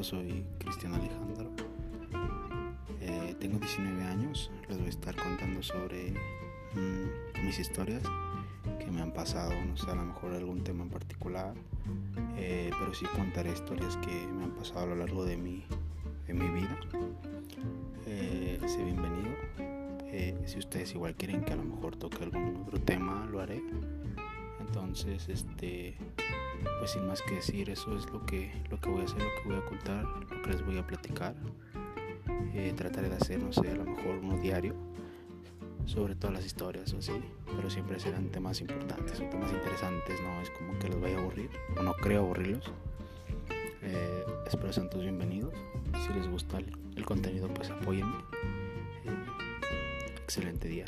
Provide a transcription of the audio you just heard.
soy Cristian Alejandro. Eh, tengo 19 años, les voy a estar contando sobre mm, mis historias que me han pasado, no sé, a lo mejor algún tema en particular, eh, pero sí contaré historias que me han pasado a lo largo de mi, de mi vida. Eh, sé bienvenido. si ustedes igual quieren que a lo mejor toque algún otro tema, lo haré. Entonces, este, pues sin más que decir, eso es lo que, lo que voy a hacer, lo que voy a contar, lo que les voy a platicar. Eh, trataré de hacer, no sé, a lo mejor uno diario sobre todas las historias o así, pero siempre serán temas importantes o temas interesantes, no es como que los vaya a aburrir, o no creo aburrirlos. Eh, espero sean todos bienvenidos. Si les gusta el, contenido, pues apóyenme. Eh, excelente día.